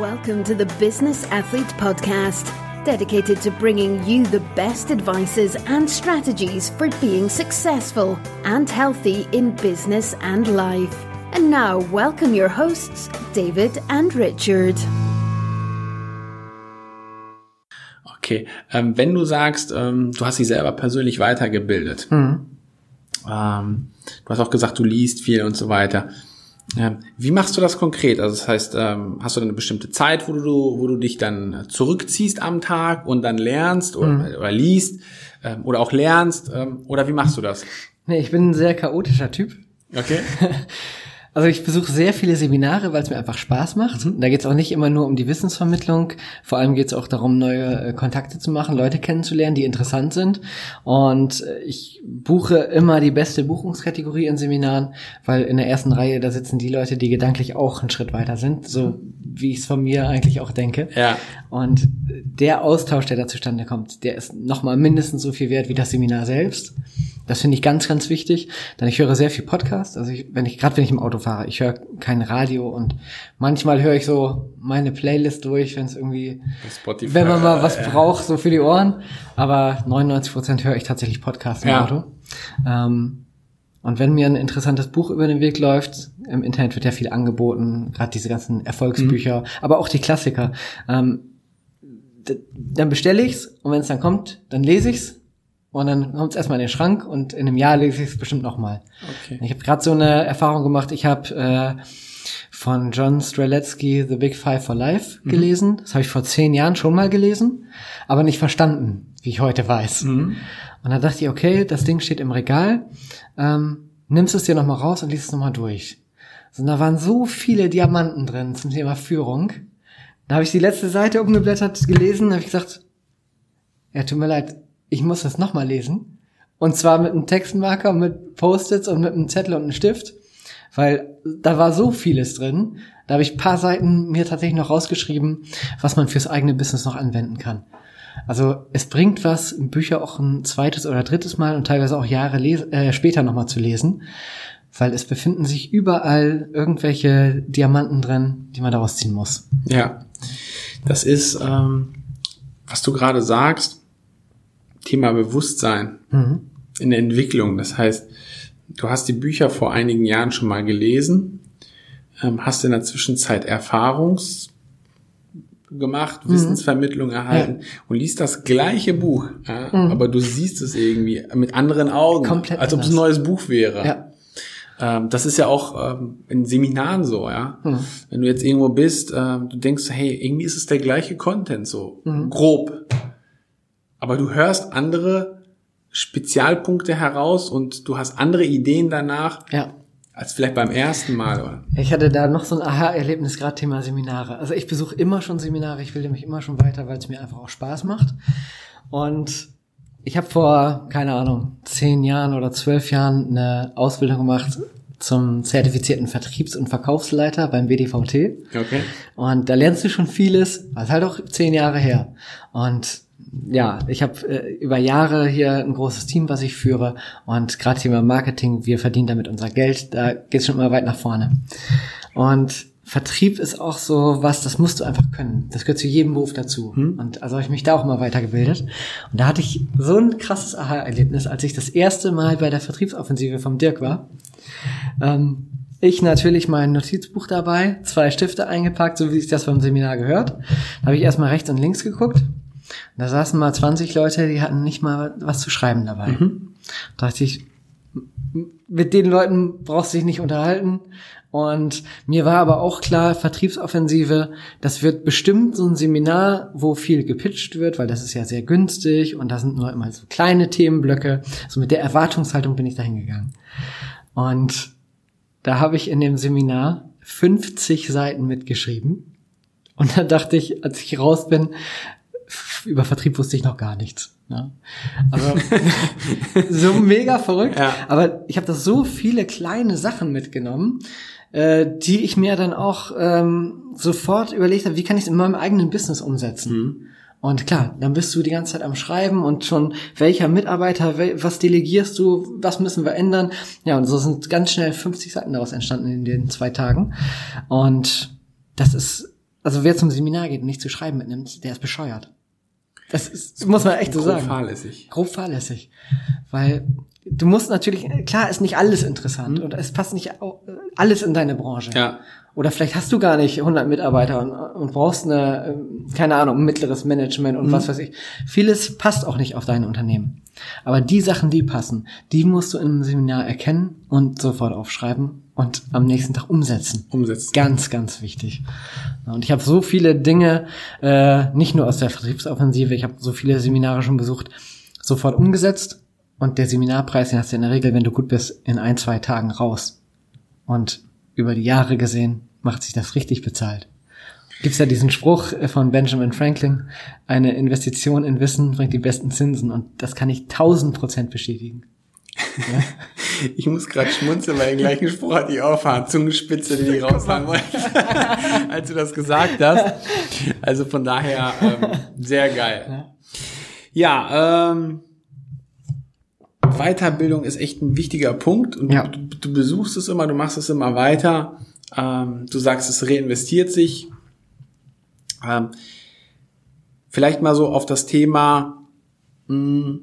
Welcome to the Business Athlete Podcast, dedicated to bringing you the best advices and strategies for being successful and healthy in business and life. And now, welcome your hosts, David and Richard. Okay, ähm, wenn du sagst, ähm, du hast dich selber persönlich weitergebildet, mhm. ähm, du hast auch gesagt, du liest viel und so weiter. Wie machst du das konkret? Also das heißt, ähm, hast du dann eine bestimmte Zeit, wo du, wo du dich dann zurückziehst am Tag und dann lernst oder, mhm. oder liest ähm, oder auch lernst? Ähm, oder wie machst du das? Nee, ich bin ein sehr chaotischer Typ. Okay. Also ich besuche sehr viele Seminare, weil es mir einfach Spaß macht. Mhm. Da geht es auch nicht immer nur um die Wissensvermittlung. Vor allem geht es auch darum, neue äh, Kontakte zu machen, Leute kennenzulernen, die interessant sind. Und äh, ich buche immer die beste Buchungskategorie in Seminaren, weil in der ersten Reihe, da sitzen die Leute, die gedanklich auch einen Schritt weiter sind, so wie ich es von mir eigentlich auch denke. Ja. Und der Austausch, der da zustande kommt, der ist nochmal mindestens so viel wert wie das Seminar selbst. Das finde ich ganz, ganz wichtig. Dann ich höre sehr viel Podcast. Also ich, wenn ich gerade wenn ich im Auto fahre, ich höre kein Radio und manchmal höre ich so meine Playlist durch, wenn es irgendwie, Spotify, wenn man mal was ja. braucht, so für die Ohren. Aber 99 Prozent höre ich tatsächlich Podcast im ja. Auto. Ähm, und wenn mir ein interessantes Buch über den Weg läuft, im Internet wird ja viel angeboten, gerade diese ganzen Erfolgsbücher, mhm. aber auch die Klassiker. Ähm, dann bestelle ich's und wenn es dann kommt, dann lese ich's und dann kommt es erstmal in den Schrank und in einem Jahr lese ich es bestimmt nochmal. Okay. Ich habe gerade so eine Erfahrung gemacht. Ich habe äh, von John Streletsky The Big Five for Life mhm. gelesen. Das habe ich vor zehn Jahren schon mal gelesen, aber nicht verstanden, wie ich heute weiß. Mhm. Und dann dachte ich, okay, das Ding steht im Regal. Ähm, nimmst es dir nochmal raus und liest es nochmal durch. Also, da waren so viele Diamanten drin zum Thema Führung. Da habe ich die letzte Seite umgeblättert, gelesen, habe ich gesagt, ja, tut mir leid, ich muss das nochmal lesen. Und zwar mit einem Textmarker, mit Post-its und mit einem Zettel und einem Stift. Weil da war so vieles drin. Da habe ich paar Seiten mir tatsächlich noch rausgeschrieben, was man fürs eigene Business noch anwenden kann. Also es bringt was, Bücher auch ein zweites oder drittes Mal und teilweise auch Jahre äh, später nochmal zu lesen, weil es befinden sich überall irgendwelche Diamanten drin, die man daraus ziehen muss. Ja, das ist, ähm, was du gerade sagst, Thema Bewusstsein mhm. in der Entwicklung. Das heißt, du hast die Bücher vor einigen Jahren schon mal gelesen, ähm, hast in der Zwischenzeit Erfahrungs gemacht, mhm. Wissensvermittlung erhalten ja. und liest das gleiche Buch, ja, mhm. aber du siehst es irgendwie mit anderen Augen, Komplett als ob es ein neues Buch wäre. Ja. Ähm, das ist ja auch ähm, in Seminaren so, ja. Mhm. Wenn du jetzt irgendwo bist, ähm, du denkst, hey, irgendwie ist es der gleiche Content so, mhm. grob aber du hörst andere Spezialpunkte heraus und du hast andere Ideen danach. Ja. Als vielleicht beim ersten Mal, oder? Ich hatte da noch so ein Aha-Erlebnis, gerade Thema Seminare. Also ich besuche immer schon Seminare, ich will mich immer schon weiter, weil es mir einfach auch Spaß macht. Und ich habe vor, keine Ahnung, zehn Jahren oder zwölf Jahren eine Ausbildung gemacht zum zertifizierten Vertriebs- und Verkaufsleiter beim WDVT. Okay. Und da lernst du schon vieles, was halt auch zehn Jahre her. Und ja, ich habe äh, über Jahre hier ein großes Team, was ich führe und gerade Thema Marketing, wir verdienen damit unser Geld, da geht es schon immer weit nach vorne. Und Vertrieb ist auch so was, das musst du einfach können. Das gehört zu jedem Beruf dazu. Hm. Und also habe ich mich da auch immer weitergebildet. Und da hatte ich so ein krasses Aha-Erlebnis, als ich das erste Mal bei der Vertriebsoffensive vom Dirk war. Ähm, ich natürlich mein Notizbuch dabei, zwei Stifte eingepackt, so wie sich das vom Seminar gehört. Da habe ich erstmal rechts und links geguckt da saßen mal 20 Leute, die hatten nicht mal was zu schreiben dabei. Mhm. Da dachte ich, mit den Leuten brauchst du dich nicht unterhalten. Und mir war aber auch klar, Vertriebsoffensive, das wird bestimmt so ein Seminar, wo viel gepitcht wird, weil das ist ja sehr günstig und da sind nur immer so kleine Themenblöcke. So mit der Erwartungshaltung bin ich da hingegangen. Und da habe ich in dem Seminar 50 Seiten mitgeschrieben. Und dann dachte ich, als ich raus bin, über Vertrieb wusste ich noch gar nichts. Ja. Also so mega verrückt. Ja. Aber ich habe da so viele kleine Sachen mitgenommen, äh, die ich mir dann auch ähm, sofort überlegt habe, wie kann ich es in meinem eigenen Business umsetzen. Mhm. Und klar, dann bist du die ganze Zeit am Schreiben und schon welcher Mitarbeiter, was delegierst du, was müssen wir ändern. Ja, und so sind ganz schnell 50 Seiten daraus entstanden in den zwei Tagen. Und das ist also wer zum Seminar geht und nicht zu schreiben mitnimmt, der ist bescheuert. Das ist, muss man echt so Grob sagen. fahrlässig. Grob fahrlässig. Weil du musst natürlich, klar ist nicht alles interessant und es passt nicht alles in deine Branche. Ja. Oder vielleicht hast du gar nicht 100 Mitarbeiter und, und brauchst eine, ähm, keine Ahnung, mittleres Management und was weiß ich. Vieles passt auch nicht auf dein Unternehmen. Aber die Sachen, die passen, die musst du in einem Seminar erkennen und sofort aufschreiben und am nächsten Tag umsetzen. Umsetzen. Ganz, ganz wichtig. Und ich habe so viele Dinge, äh, nicht nur aus der Vertriebsoffensive, ich habe so viele Seminare schon besucht, sofort umgesetzt. Und der Seminarpreis, den hast du in der Regel, wenn du gut bist, in ein, zwei Tagen raus. Und über die Jahre gesehen macht sich das richtig bezahlt. Gibt's ja diesen Spruch äh, von Benjamin Franklin, eine Investition in Wissen bringt die besten Zinsen. Und das kann ich tausend Prozent bestätigen. Ich muss gerade schmunzeln, weil den gleichen Spruch hatte ich auch. Zungenspitze, die ich raushauen wollte, als du das gesagt hast. Also von daher ähm, sehr geil. Ja, ähm, Weiterbildung ist echt ein wichtiger Punkt. Und Ja. du, du besuchst es immer, du machst es immer weiter. Ähm, du sagst, es reinvestiert sich. Ähm, vielleicht mal so auf das Thema, mh,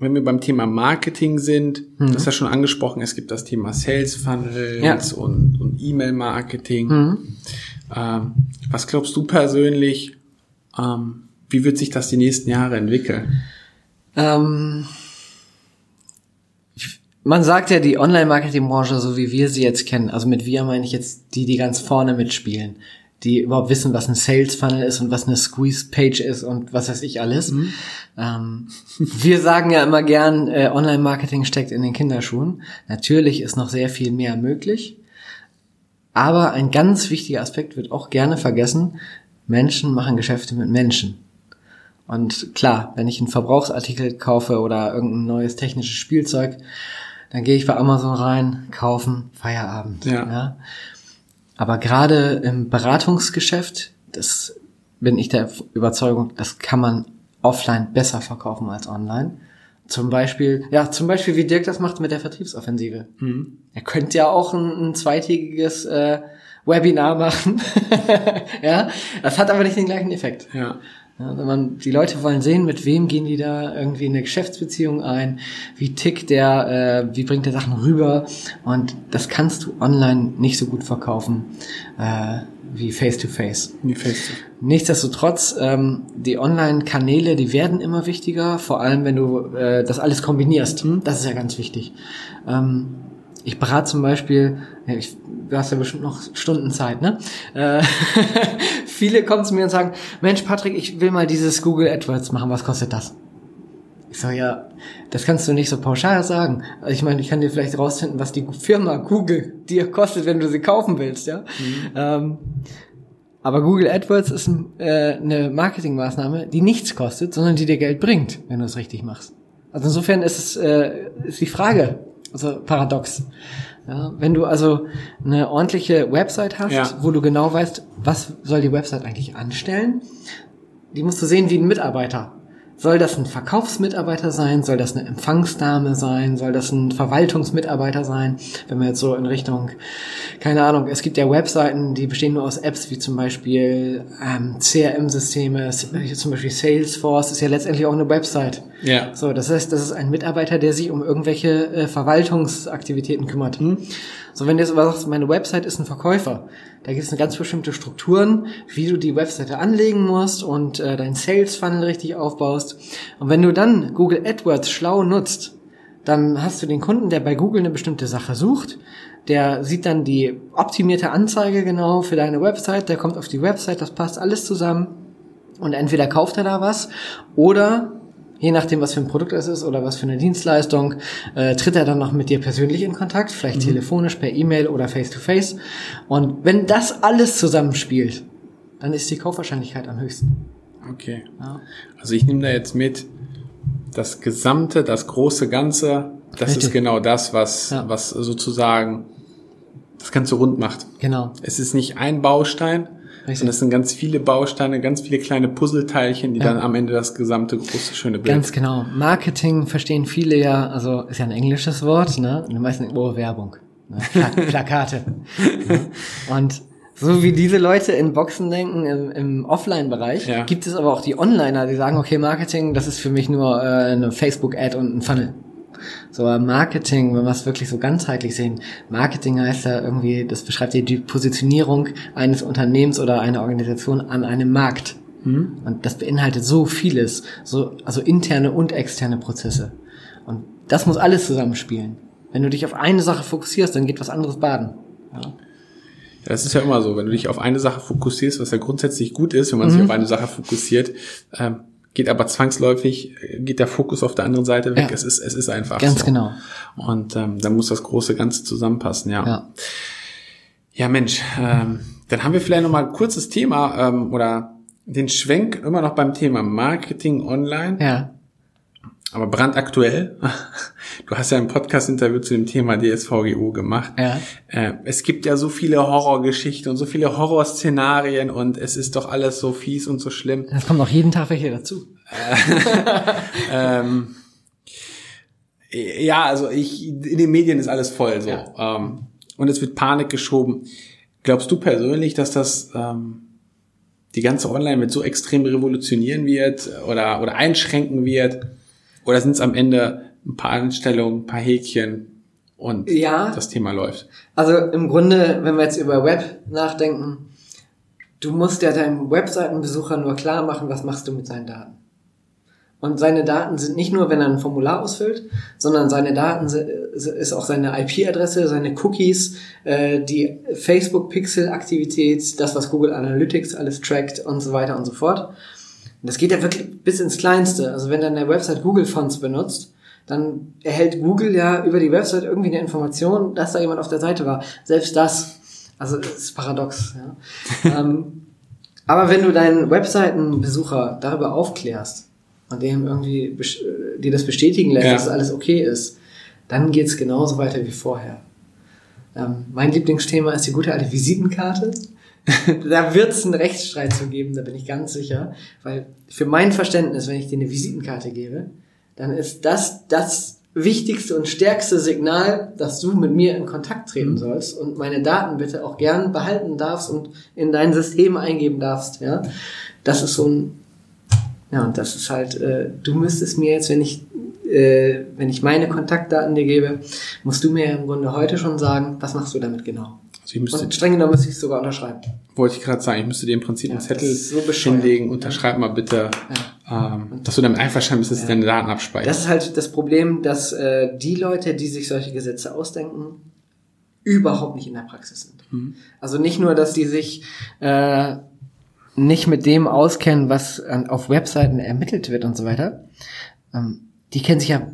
wenn wir beim Thema Marketing sind, das ist ja schon angesprochen, es gibt das Thema Sales Funnels Ja. und, und E-Mail-Marketing. Mhm. Ähm, was glaubst du persönlich, ähm, wie wird sich das die nächsten Jahre entwickeln? Ähm, man sagt ja, die Online-Marketing-Branche, so wie wir sie jetzt kennen, also mit wir meine ich jetzt die, die ganz vorne mitspielen, die überhaupt wissen, was ein Sales-Funnel ist und was eine Squeeze-Page ist und was weiß ich alles. Ähm, wir sagen ja immer gern, äh, Online-Marketing steckt in den Kinderschuhen. Natürlich ist noch sehr viel mehr möglich. Aber ein ganz wichtiger Aspekt wird auch gerne vergessen. Menschen machen Geschäfte mit Menschen. Und klar, wenn ich einen Verbrauchsartikel kaufe oder irgendein neues technisches Spielzeug, dann gehe ich bei Amazon rein, kaufen, Feierabend. Ja. Aber gerade im Beratungsgeschäft, das bin ich der Überzeugung, das kann man offline besser verkaufen als online. Zum Beispiel, ja, zum Beispiel, wie Dirk das macht mit der Vertriebsoffensive. Er könnte ja auch ein, ein zweitägiges äh, Webinar machen. ja, das hat aber nicht den gleichen Effekt. Ja. Ja, wenn man, die Leute wollen sehen, mit wem gehen die da irgendwie in eine Geschäftsbeziehung ein, wie tickt der, äh, wie bringt der Sachen rüber und das kannst du online nicht so gut verkaufen äh, wie face to face. Nichtsdestotrotz, ähm, die Online-Kanäle, die werden immer wichtiger, vor allem wenn du äh, das alles kombinierst. Das ist ja ganz wichtig. Ähm, ich berate zum Beispiel, ich, du hast ja bestimmt noch Stunden Zeit, ne? Äh, viele kommen zu mir und sagen, Mensch, Patrick, ich will mal dieses Google AdWords machen, was kostet das? Ich sage, ja, das kannst du nicht so pauschal sagen. Also ich meine, ich kann dir vielleicht rausfinden, was die Firma Google dir kostet, wenn du sie kaufen willst, ja. Ähm, aber Google AdWords ist äh, eine Marketingmaßnahme, die nichts kostet, sondern die dir Geld bringt, wenn du es richtig machst. Also insofern ist es äh, ist die Frage, also paradox. Ja, wenn du also eine ordentliche Website hast, Ja. wo du genau weißt, was soll die Website eigentlich anstellen, die musst du sehen wie ein Mitarbeiter. Soll das ein Verkaufsmitarbeiter sein? Soll das eine Empfangsdame sein? Soll das ein Verwaltungsmitarbeiter sein? Wenn wir jetzt so in Richtung, keine Ahnung, es gibt ja Webseiten, die bestehen nur aus Apps, wie zum Beispiel ähm, CRM-Systeme, zum Beispiel Salesforce ist ja letztendlich auch eine Website. Ja. So, das heißt, das ist ein Mitarbeiter, der sich um irgendwelche äh, Verwaltungsaktivitäten kümmert. So, wenn du jetzt aber sagst, meine Website ist ein Verkäufer, da gibt es eine ganz bestimmte Strukturen, wie du die Webseite anlegen musst und äh, deinen Sales Funnel richtig aufbaust. Und wenn du dann Google AdWords schlau nutzt, dann hast du den Kunden, der bei Google eine bestimmte Sache sucht, der sieht dann die optimierte Anzeige genau für deine Website, der kommt auf die Website, das passt alles zusammen und entweder kauft er da was oder je nachdem, was für ein Produkt es ist oder was für eine Dienstleistung, äh, tritt er dann noch mit dir persönlich in Kontakt, vielleicht telefonisch, per E-Mail oder face-to-face. Und wenn das alles zusammenspielt, dann ist die Kaufwahrscheinlichkeit am höchsten. Okay. Ja. Also ich nehme da jetzt mit, das Gesamte, das große Ganze, das Richtig. ist genau das, was, Ja. was sozusagen das Ganze rund macht. Genau. Es ist nicht ein Baustein, Richtig. sondern es sind ganz viele Bausteine, ganz viele kleine Puzzleteilchen, die Ja. dann am Ende das gesamte große schöne Bild. Ganz genau. Marketing verstehen viele ja, also ist ja ein englisches Wort, ne? Und die meisten denken, oh, Werbung. Ne? Pla Plakate. ja. Und So wie diese Leute in Boxen denken im, im Offline-Bereich, Ja. gibt es aber auch die Onliner, die sagen, okay, Marketing, das ist für mich nur äh, eine Facebook-Ad und ein Funnel. So Marketing, wenn wir es wirklich so ganzheitlich sehen, Marketing heißt ja irgendwie, das beschreibt ja die Positionierung eines Unternehmens oder einer Organisation an einem Markt. Und das beinhaltet so vieles, so, also interne und externe Prozesse. Und das muss alles zusammenspielen. Wenn du dich auf eine Sache fokussierst, dann geht was anderes baden. Ja. Ja, Das ist ja immer so, wenn du dich auf eine Sache fokussierst, was ja grundsätzlich gut ist, wenn man sich auf eine Sache fokussiert, ähm, geht aber zwangsläufig, geht der Fokus auf der anderen Seite weg. Ja. Es ist, es ist einfach Ganz so. genau. Und ähm, dann muss das große Ganze zusammenpassen, ja. Ja. Ja, Mensch, ähm, dann haben wir vielleicht noch mal ein kurzes Thema ähm, oder den Schwenk immer noch beim Thema Marketing online, Ja. Aber brandaktuell. Du hast ja ein Podcast-Interview zu dem Thema DSVGO gemacht. Ja. Äh, es gibt ja so viele Horrorgeschichten und so viele Horrorszenarien und es ist doch alles so fies und so schlimm. Es kommen auch jeden Tag welche dazu. Ähm, ja, also ich, in den Medien ist alles voll so. Ja. Ähm, und es wird Panik geschoben. Glaubst du persönlich, dass das ähm, die ganze Online mit so extrem revolutionieren wird oder, oder einschränken wird? Oder sind es am Ende ein paar Einstellungen, ein paar Häkchen und Ja. das Thema läuft? Also im Grunde, wenn wir jetzt über Web nachdenken, du musst ja deinem Webseitenbesucher nur klar machen, was machst du mit seinen Daten. Und seine Daten sind nicht nur, wenn er ein Formular ausfüllt, sondern seine Daten ist auch seine IP-Adresse, seine Cookies, äh, die Facebook-Pixel-Aktivität, das, was Google Analytics alles trackt und so weiter und so fort. Und das geht ja wirklich bis ins Kleinste. Also wenn deine Website Google Fonts benutzt, dann erhält Google ja über die Website irgendwie eine Information, dass da jemand auf der Seite war. Selbst das, also das ist paradox. Ja. ähm, aber wenn du deinen Webseitenbesucher darüber aufklärst und dem irgendwie äh, dir das bestätigen lässt, Ja. dass alles okay ist, dann geht's genauso weiter wie vorher. Ähm, mein Lieblingsthema ist die gute alte Visitenkarte. da wird es einen Rechtsstreit zu geben, da bin ich ganz sicher. Weil für mein Verständnis, wenn ich dir eine Visitenkarte gebe, dann ist das das wichtigste und stärkste Signal, dass du mit mir in Kontakt treten sollst und meine Daten bitte auch gern behalten darfst und in dein System eingeben darfst. Ja, das ist so ein ja und das ist halt, äh, du müsstest mir jetzt, wenn ich äh, wenn ich meine Kontaktdaten dir gebe, musst du mir im Grunde heute schon sagen, was machst du damit genau. Also ich müsste, Und streng genommen müsste ich es sogar unterschreiben. wollte ich gerade sagen, ich müsste dir im Prinzip einen Ja, Zettel das ist so hinlegen, unterschreib mal bitte, ähm, dass du damit einverstanden bist, dass du deine Daten abspeicherst. Das ist halt das Problem, dass äh, die Leute, die sich solche Gesetze ausdenken, überhaupt nicht in der Praxis sind. Mhm. Also nicht nur, dass die sich äh, nicht mit dem auskennen, was an, auf Webseiten ermittelt wird und so weiter. Ähm, die kennen sich ja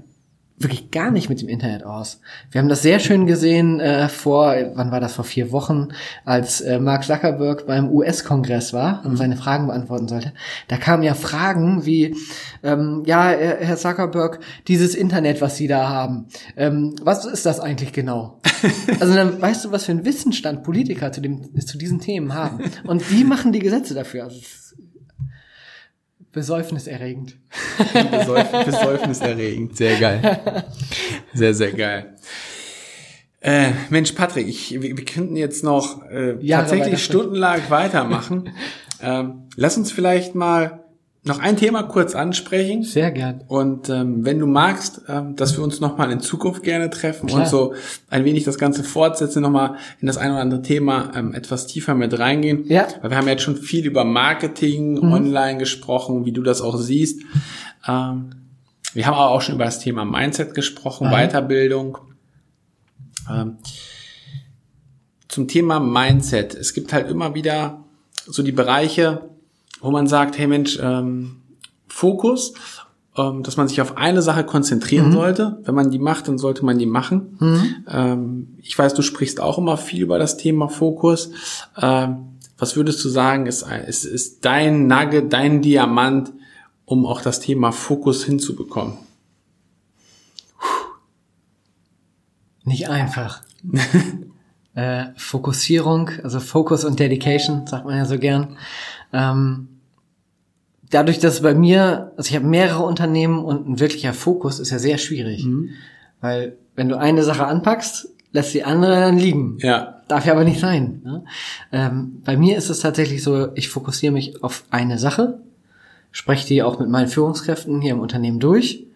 wirklich gar nicht mit dem Internet aus. Wir haben das sehr schön gesehen äh, vor, wann war das, vor vier Wochen, als äh, Mark Zuckerberg beim US-Kongress war und seine Fragen beantworten sollte. Da kamen ja Fragen wie, ähm, ja, Herr Zuckerberg, dieses Internet, was Sie da haben, ähm, was ist das eigentlich genau? Also dann weißt du, was für einen Wissensstand Politiker zu, dem, zu diesen Themen haben. Und die machen die Gesetze dafür. Also besäufniserregend. Besäuf besäufniserregend. Sehr geil. Sehr, sehr geil. Äh, Mensch, Patrick, ich, wir, wir könnten jetzt noch äh, Jahre tatsächlich stundenlang weitermachen. ähm, lass uns vielleicht mal noch ein Thema kurz ansprechen. Sehr gern. Und ähm, wenn du magst, ähm, dass wir uns nochmal in Zukunft gerne treffen Klar. und so ein wenig das Ganze fortsetzen, nochmal in das ein oder andere Thema ähm, etwas tiefer mit reingehen. Ja. Weil wir haben jetzt schon viel über Marketing online gesprochen, wie du das auch siehst. Ähm, wir haben aber auch schon über das Thema Mindset gesprochen, Weiterbildung. Ähm, zum Thema Mindset. Es gibt halt immer wieder so die Bereiche, wo man sagt, hey Mensch, ähm, Fokus, ähm, dass man sich auf eine Sache konzentrieren sollte. Wenn man die macht, dann sollte man die machen. Ähm, ich weiß, du sprichst auch immer viel über das Thema Fokus. Ähm, was würdest du sagen, ist, ist, ist dein Nugget, dein Diamant, um auch das Thema Fokus hinzubekommen? Nicht einfach. äh, Fokussierung, also Focus und Dedication, sagt man ja so gern. Ähm, dadurch, dass bei mir, also ich habe mehrere Unternehmen und ein wirklicher Fokus ist ja sehr schwierig. Weil wenn du eine Sache anpackst, lässt die andere dann liegen. Ja. Darf ja aber nicht sein. Ne? Ähm, bei mir ist es tatsächlich so, ich fokussiere mich auf eine Sache, spreche die auch mit meinen Führungskräften hier im Unternehmen durch,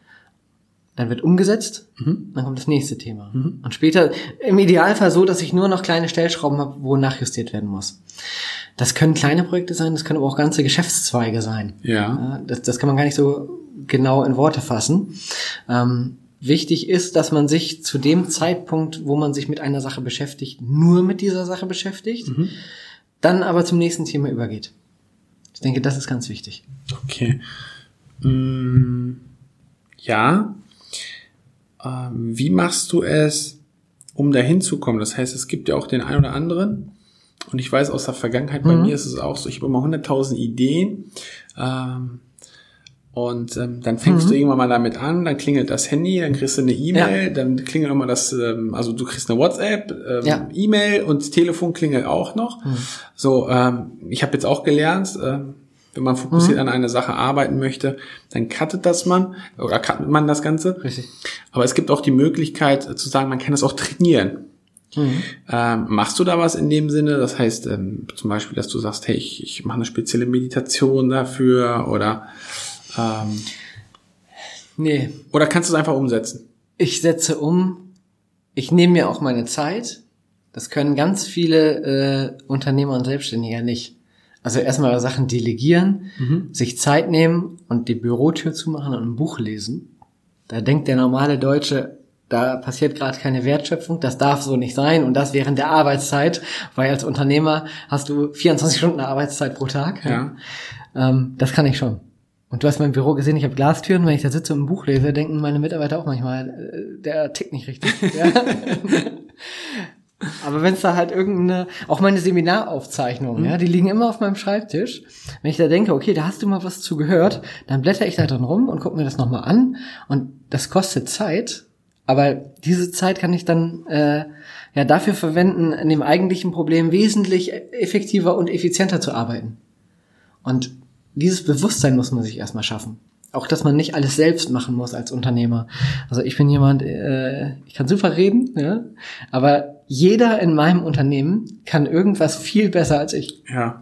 dann wird umgesetzt, Mhm. dann kommt das nächste Thema. Und später im Idealfall so, dass ich nur noch kleine Stellschrauben habe, wo nachjustiert werden muss. Das können kleine Projekte sein, das können aber auch ganze Geschäftszweige sein. Ja. Das, das kann man gar nicht so genau in Worte fassen. Ähm, wichtig ist, dass man sich zu dem Zeitpunkt, wo man sich mit einer Sache beschäftigt, nur mit dieser Sache beschäftigt, dann aber zum nächsten Thema übergeht. Ich denke, das ist ganz wichtig. Okay. Mm, ja. Ähm, wie machst du es, um dahin zu kommen? Das heißt, es gibt ja auch den einen oder anderen. Und ich weiß aus der Vergangenheit, bei mir ist es auch so, ich habe immer 100.000 Ideen. Ähm, und ähm, dann fängst du irgendwann mal damit an, dann klingelt das Handy, dann kriegst du eine E-Mail, dann klingelt nochmal das, ähm, also du kriegst eine WhatsApp, ähm, Ja. E-Mail und Telefon klingelt auch noch. So, ähm, ich habe jetzt auch gelernt, ähm, wenn man fokussiert an eine Sache arbeiten möchte, dann cuttet das man oder cuttet man das Ganze. Richtig. Aber es gibt auch die Möglichkeit äh, zu sagen, man kann das auch trainieren. Ähm, machst du da was in dem Sinne? Das heißt ähm, zum Beispiel, dass du sagst, hey, ich, ich mache eine spezielle Meditation dafür oder ähm, Nee, oder kannst du es einfach umsetzen? ich setze um, ich nehme mir auch meine Zeit. Das können ganz viele äh, Unternehmer und Selbstständige nicht. Also erstmal Sachen delegieren, sich Zeit nehmen und die Bürotür zumachen und ein Buch lesen. Da denkt der normale Deutsche, da passiert gerade keine Wertschöpfung, das darf so nicht sein und das während der Arbeitszeit, weil als Unternehmer hast du 24 Stunden Arbeitszeit pro Tag. Ja. Ähm, das kann ich schon. Und du hast mein Büro gesehen, ich habe Glastüren, wenn ich da sitze und ein Buch lese, denken meine Mitarbeiter auch manchmal, äh, der tickt nicht richtig. Aber wenn es da halt irgendeine, auch meine Seminaraufzeichnungen, ja, die liegen immer auf meinem Schreibtisch. Wenn ich da denke, okay, da hast du mal was zu gehört, dann blätter ich da drin rum und gucke mir das nochmal an. Und das kostet Zeit, aber diese Zeit kann ich dann äh, ja dafür verwenden, an dem eigentlichen Problem wesentlich effektiver und effizienter zu arbeiten. Und dieses Bewusstsein muss man sich erstmal schaffen. Auch, dass man nicht alles selbst machen muss als Unternehmer. Also ich bin jemand, äh, ich kann super reden, ja, aber jeder in meinem Unternehmen kann irgendwas viel besser als ich. Ja.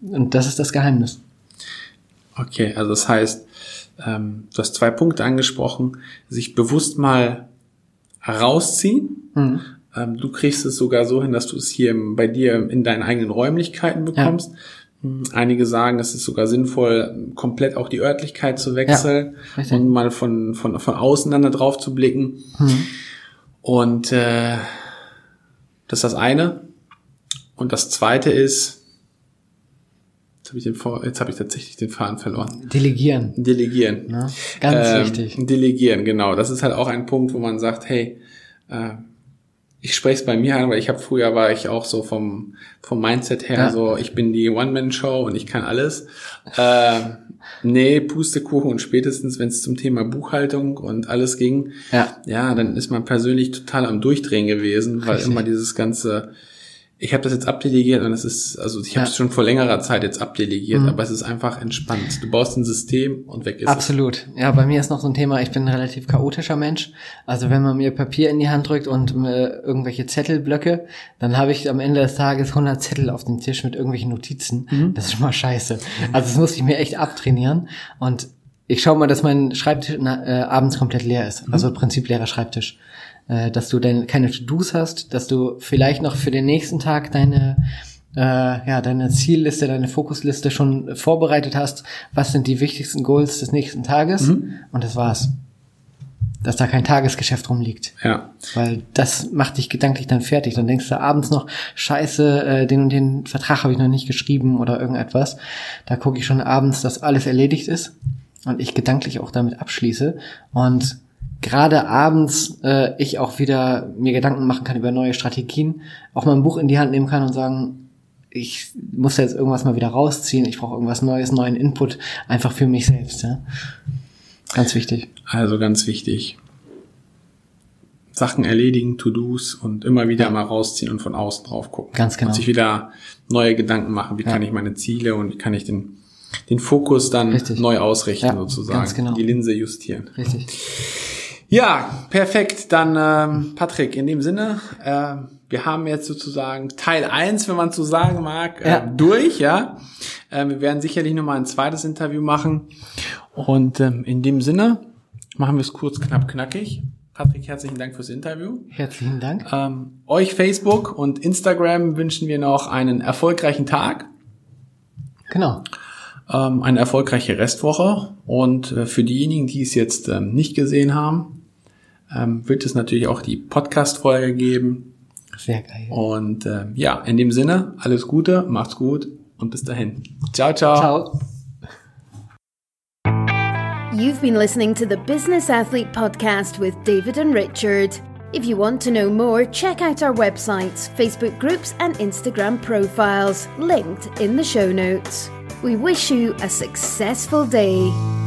Und das ist das Geheimnis. Okay, also das heißt, ähm, du hast zwei Punkte angesprochen, sich bewusst mal rausziehen. Mhm. Ähm, du kriegst es sogar so hin, dass du es hier bei dir in deinen eigenen Räumlichkeiten bekommst. Hm, Einige sagen, es ist sogar sinnvoll, komplett auch die Örtlichkeit zu wechseln richtig. und mal von, von, von außen dann da drauf zu blicken. Mhm. Und äh, das ist das eine. Und das zweite ist, jetzt habe ich, den Vor- jetzt hab ich tatsächlich den Faden verloren. Delegieren. Delegieren. Ne? Ganz Ähm, wichtig. Delegieren, genau. Das ist halt auch ein Punkt, wo man sagt, hey, äh, ich spreche es bei mir an, weil ich habe früher war ich auch so vom vom Mindset her Ja. so, ich bin die One-Man-Show und ich kann alles. Äh, nee, Pustekuchen und spätestens, wenn es zum Thema Buchhaltung und alles ging, Ja. ja, dann ist man persönlich total am Durchdrehen gewesen, weil Richtig. immer dieses ganze ich habe das jetzt abdelegiert und es ist, also ich habe es Ja. schon vor längerer Zeit jetzt abdelegiert, Mhm. aber es ist einfach entspannt. Du baust ein System und weg ist es. Absolut. Ja, bei mir ist noch so ein Thema, ich bin ein relativ chaotischer Mensch. Also wenn man mir Papier in die Hand drückt und äh, irgendwelche Zettelblöcke, dann habe ich am Ende des Tages 100 Zettel auf dem Tisch mit irgendwelchen Notizen. Mhm. Das ist schon mal scheiße. Also das muss ich mir echt abtrainieren. Und ich schaue mal, dass mein Schreibtisch äh, abends komplett leer ist. Mhm. Also im Prinzip leerer Schreibtisch. Äh, dass du dann keine To-Dos hast, dass du vielleicht noch für den nächsten Tag deine äh, ja, deine Zielliste, deine Fokusliste schon vorbereitet hast, was sind die wichtigsten Goals des nächsten Tages Mhm. und das war's. Dass da kein Tagesgeschäft rumliegt. Ja, Weil das macht dich gedanklich dann fertig. Dann denkst du abends noch, scheiße, äh, den und den Vertrag habe ich noch nicht geschrieben oder irgendetwas. Da gucke ich schon abends, dass alles erledigt ist und ich gedanklich auch damit abschließe. Und gerade abends äh, ich auch wieder mir Gedanken machen kann über neue Strategien, auch mal ein Buch in die Hand nehmen kann und sagen, ich muss jetzt irgendwas mal wieder rausziehen, ich brauche irgendwas Neues, neuen Input, einfach für mich selbst. Ja? Ganz wichtig. also ganz wichtig. Sachen erledigen, To-Dos und immer wieder mal rausziehen und von außen drauf gucken. Ganz genau. Und sich wieder neue Gedanken machen. Wie Ja. kann ich meine Ziele und wie kann ich den, den Fokus dann Richtig. neu ausrichten Ja, sozusagen. ganz genau. Die Linse justieren. Richtig. Ja, perfekt. Dann, ähm, Patrick, in dem Sinne, äh, wir haben jetzt sozusagen Teil eins, wenn man so sagen mag, äh, Ja. durch, ja. Äh, wir werden sicherlich nochmal ein zweites Interview machen. Und ähm, in dem Sinne machen wir es kurz, knapp, knackig. Patrick, herzlichen Dank fürs Interview. Herzlichen Dank. Ähm, euch Facebook und Instagram wünschen wir noch einen erfolgreichen Tag, Genau. Ähm, eine erfolgreiche Restwoche. Und äh, für diejenigen, die es jetzt ähm, nicht gesehen haben, ähm, wird es natürlich auch die Podcast-Folge geben. Sehr geil. Und ähm, ja, in dem Sinne, alles Gute, macht's gut und bis dahin. Ciao, ciao. Ciao. You've been listening to the Business Athlete Podcast with David and Richard. If you want to know more, check out our websites, Facebook groups, and Instagram profiles, linked in the show notes. We wish you a successful day.